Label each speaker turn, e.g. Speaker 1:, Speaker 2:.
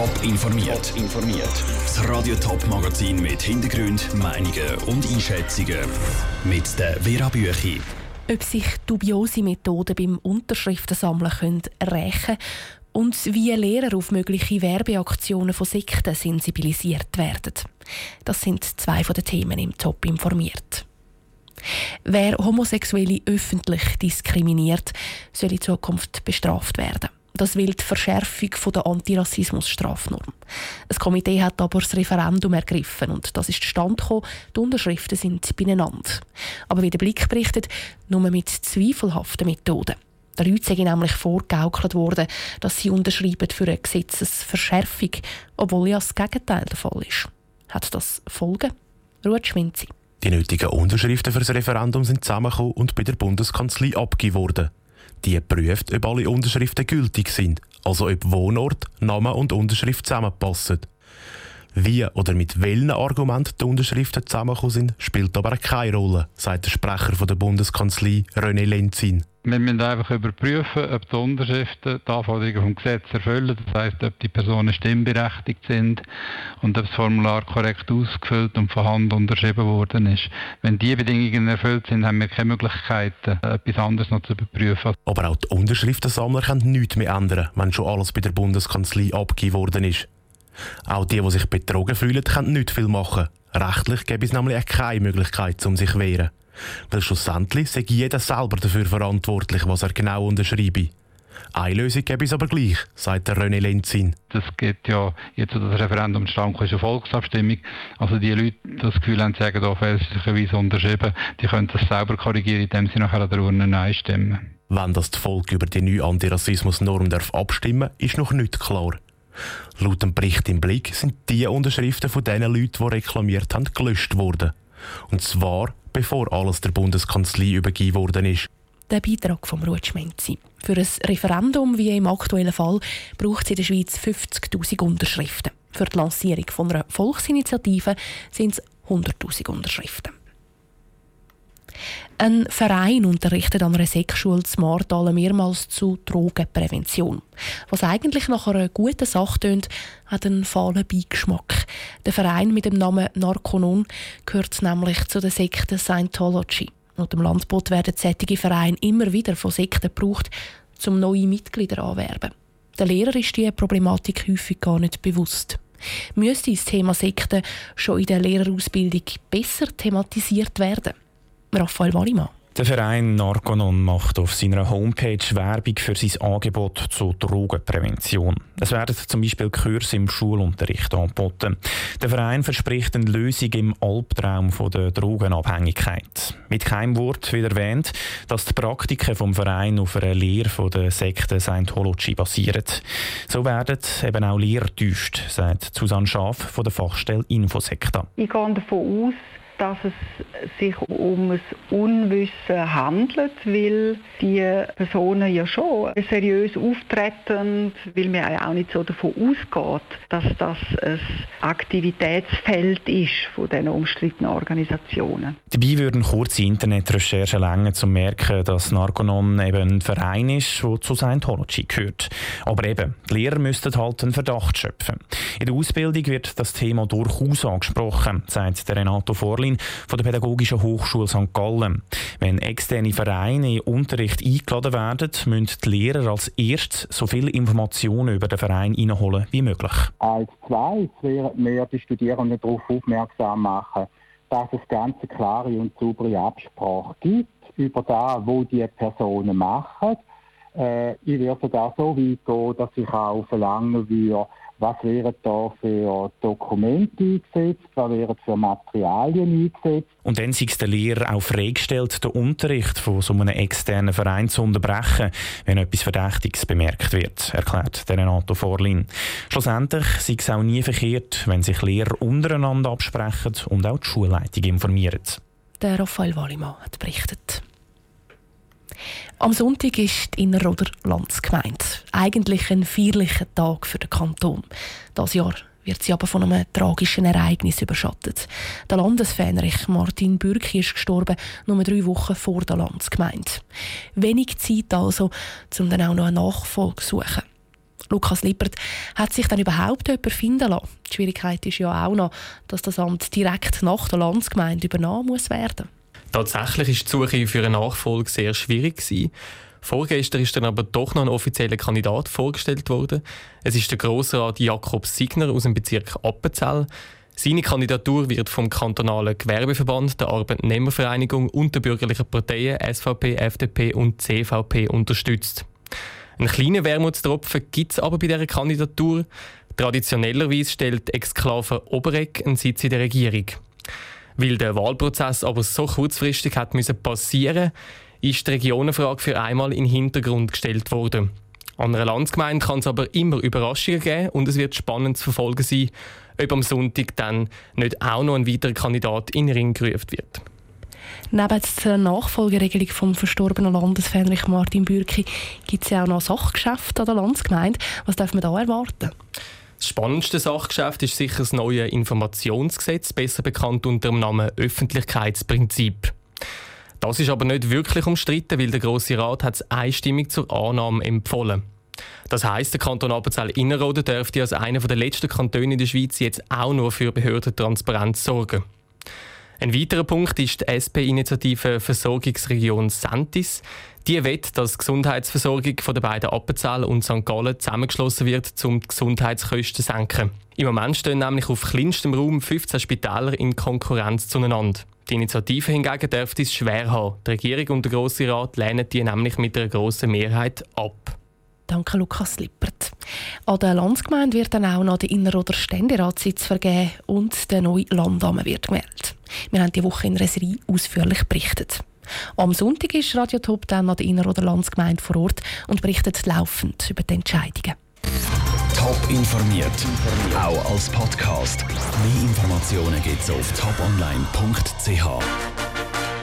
Speaker 1: Top informiert. informiert. Das Radio Top Magazin mit Hintergrund, Meinungen und Einschätzungen mit der Vera Büchi.
Speaker 2: Ob sich dubiose Methoden beim Unterschriftensammeln können rächen und wie Lehrer auf mögliche Werbeaktionen von Sekten sensibilisiert werden. Das sind zwei von den Themen im Top informiert. Wer Homosexuelle öffentlich diskriminiert, soll in Zukunft bestraft werden. Das will die Verschärfung der Antirassismus-Strafnorm. Das Komitee hat aber das Referendum ergriffen und das ist Stand gekommen, die Unterschriften sind beieinander. Aber wie der Blick berichtet, nur mit zweifelhaften Methoden. Der Leute sei nämlich vorgegaukelt worden, dass sie unterschreiben für eine Gesetzesverschärfung, obwohl ja das Gegenteil der Fall ist. Hat das Folgen? Ruhe Schminzi.
Speaker 3: Die nötigen Unterschriften für das Referendum sind zusammengekommen und bei der Bundeskanzlei abgegeben worden. Die prüft, ob alle Unterschriften gültig sind, also ob Wohnort, Name und Unterschrift zusammenpassen. Wie oder mit welchen Argumenten die Unterschriften zusammengekommen sind, spielt aber keine Rolle, sagt der Sprecher der Bundeskanzlei René Lenzin.
Speaker 4: Wir müssen einfach überprüfen, ob die Unterschriften die Anforderungen vom Gesetz erfüllen. Das heisst, ob die Personen stimmberechtigt sind und ob das Formular korrekt ausgefüllt und von Hand unterschrieben worden ist. Wenn diese Bedingungen erfüllt sind, haben wir keine Möglichkeiten, etwas anderes noch zu überprüfen.
Speaker 3: Aber auch die Unterschriftensammler können nichts mehr ändern, wenn schon alles bei der Bundeskanzlei abgegeben worden ist. Auch die, die sich betrogen fühlen, können nicht viel machen. Rechtlich gibt es nämlich keine Möglichkeit, um sich zu wehren. Weil schlussendlich sei jeder selber dafür verantwortlich, was er genau unterschreibe. Eine Lösung gäbe es aber gleich, sagt der René Lenzin.
Speaker 4: Das geht ja jetzt, das Referendum stand, ist eine Volksabstimmung. Also die Leute, die das Gefühl haben, sagen, da fälschlicherweise unterschrieben, die können das selber korrigieren, indem sie nachher an der Urne Nein stimmen.
Speaker 3: Wenn das Volk über die neue Antirassismusnorm darf abstimmen ist noch nicht klar. Laut dem Bericht im Blick sind die Unterschriften von den Leuten, die reklamiert haben, gelöscht worden. Und zwar bevor alles der Bundeskanzlei übergeben worden ist.
Speaker 2: Der Beitrag vom Rutschmenzi. Für ein Referendum wie im aktuellen Fall braucht es in der Schweiz 50.000 Unterschriften. Für die Lancierung von einer Volksinitiative sind es 100.000 Unterschriften. Ein Verein unterrichtet an einer Sexschule zu Martalen mehrmals zu Drogenprävention. Was eigentlich nach einer guten Sache tönt, hat einen fahlen Beigeschmack. Der Verein mit dem Namen Narconon gehört nämlich zu der Sekte Scientology. Laut dem Landbot werden solche Vereine immer wieder von Sekten gebraucht, um neue Mitglieder anwerben. Der Lehrer ist diese Problematik häufig gar nicht bewusst. Müsste das Thema Sekten schon in der Lehrerausbildung besser thematisiert werden? Raphael Wallimann.
Speaker 5: Der Verein Narconon macht auf seiner Homepage Werbung für sein Angebot zur Drogenprävention. Es werden zum Beispiel Kurse im Schulunterricht angeboten. Der Verein verspricht eine Lösung im Albtraum der Drogenabhängigkeit. Mit keinem Wort wird erwähnt, dass die Praktiken vom Verein auf einer Lehre der Sekte Scientology basieren. So werden eben auch Lehrer täuscht, sagt Susanne Schaaf von der Fachstelle Infosekta.
Speaker 6: Ich gehe davon aus, dass es sich um ein Unwissen handelt, weil die Personen ja schon seriös auftreten, weil man ja auch nicht so davon ausgeht, dass das ein Aktivitätsfeld ist von diesen umstrittenen Organisationen.
Speaker 5: Dabei würden kurze Internetrecherchen länger, um merken, dass Narconon eben ein Verein ist, der zu Scientology gehört. Aber eben, die Lehrer müssten halt einen Verdacht schöpfen. In der Ausbildung wird das Thema durchaus angesprochen, sagt Renato Vorlin Leiterin von der Pädagogischen Hochschule St. Gallen. Wenn externe Vereine in Unterricht eingeladen werden, müssen die Lehrer als erstes so viele Informationen über den Verein einholen wie möglich.
Speaker 7: Als zweites werden wir die Studierenden darauf aufmerksam machen, dass es ganz klare und saubere Absprache gibt über das, wo die Personen machen. Äh, ich würde sogar so weit gehen, dass ich auch verlangen würde, was werden da für Dokumente eingesetzt, was werden für Materialien eingesetzt.
Speaker 5: Und dann sei es der Lehrer auch freigestellt, den Unterricht von so einem externen Verein zu unterbrechen, wenn etwas Verdächtiges bemerkt wird, erklärt der Renato Vorlin. Schlussendlich sei es auch nie verkehrt, wenn sich Lehrer untereinander absprechen und auch die Schulleitung informieren.
Speaker 2: Der Raphael Wallimann hat berichtet. Am Sonntag ist die Innerrhoder Landsgemeinde. Eigentlich ein feierlicher Tag für den Kanton. Das Jahr wird sie aber von einem tragischen Ereignis überschattet. Der Landesfähnrich Martin Bürki ist gestorben, nur drei Wochen vor der Landsgemeinde. Wenig Zeit also, um dann auch noch eine Nachfolge zu suchen. Lukas Lippert hat sich dann überhaupt jemand finden lassen. Die Schwierigkeit ist ja auch noch, dass das Amt direkt nach der Landsgemeinde übernommen muss werden.
Speaker 8: Tatsächlich ist die Suche für eine Nachfolge sehr schwierig gewesen. Vorgestern ist dann aber doch noch ein offizieller Kandidat vorgestellt worden. Es ist der Grossrat Jakob Signer aus dem Bezirk Appenzell. Seine Kandidatur wird vom kantonalen Gewerbeverband, der Arbeitnehmervereinigung und der bürgerlichen Parteien SVP, FDP und CVP unterstützt. Einen kleinen Wermutstropfen gibt es aber bei dieser Kandidatur. Traditionellerweise stellt Exklave Obereck einen Sitz in der Regierung. Weil der Wahlprozess aber so kurzfristig hat passieren, ist die Regionenfrage für einmal in den Hintergrund gestellt worden. An einer Landsgemeinde kann es aber immer Überraschungen geben und es wird spannend zu verfolgen sein, ob am Sonntag dann nicht auch noch ein weiterer Kandidat in den Ring gerufen wird.
Speaker 2: Neben der Nachfolgeregelung vom verstorbenen Landesfähnrich Martin Bürki gibt es ja auch noch Sachgeschäfte an der Landsgemeinde. Was darf man da erwarten?
Speaker 8: Das spannendste Sachgeschäft ist sicher das neue Informationsgesetz, besser bekannt unter dem Namen Öffentlichkeitsprinzip. Das ist aber nicht wirklich umstritten, weil der Grosse Rat hat es einstimmig zur Annahme empfohlen. Das heißt, der Kanton Appenzell Innerrhoden dürfte als einer der letzten Kantone in der Schweiz jetzt auch nur für Behördentransparenz sorgen. Ein weiterer Punkt ist die SP-Initiative Versorgungsregion Santis. Die will, dass die Gesundheitsversorgung von den beiden Appenzell und St. Gallen zusammengeschlossen wird, um die Gesundheitskosten zu senken. Im Moment stehen nämlich auf kleinstem Raum 15 Spitäler in Konkurrenz zueinander. Die Initiative hingegen dürfte es schwer haben. Die Regierung und der Grosse Rat lehnen die nämlich mit einer grossen Mehrheit ab.
Speaker 2: Danke, Lukas Lippert. An der Landsgemeinde wird dann auch noch der Inneroder Ständeratssitz vergeben und der neue Landamme wird gewählt. Wir haben die Woche in Reserie ausführlich berichtet. Am Sonntag ist Radio Top dann an der Inneroder Landsgemeinde vor Ort und berichtet laufend über die Entscheidungen.
Speaker 1: Top informiert, auch als Podcast. Mehr Informationen gibt es auf toponline.ch.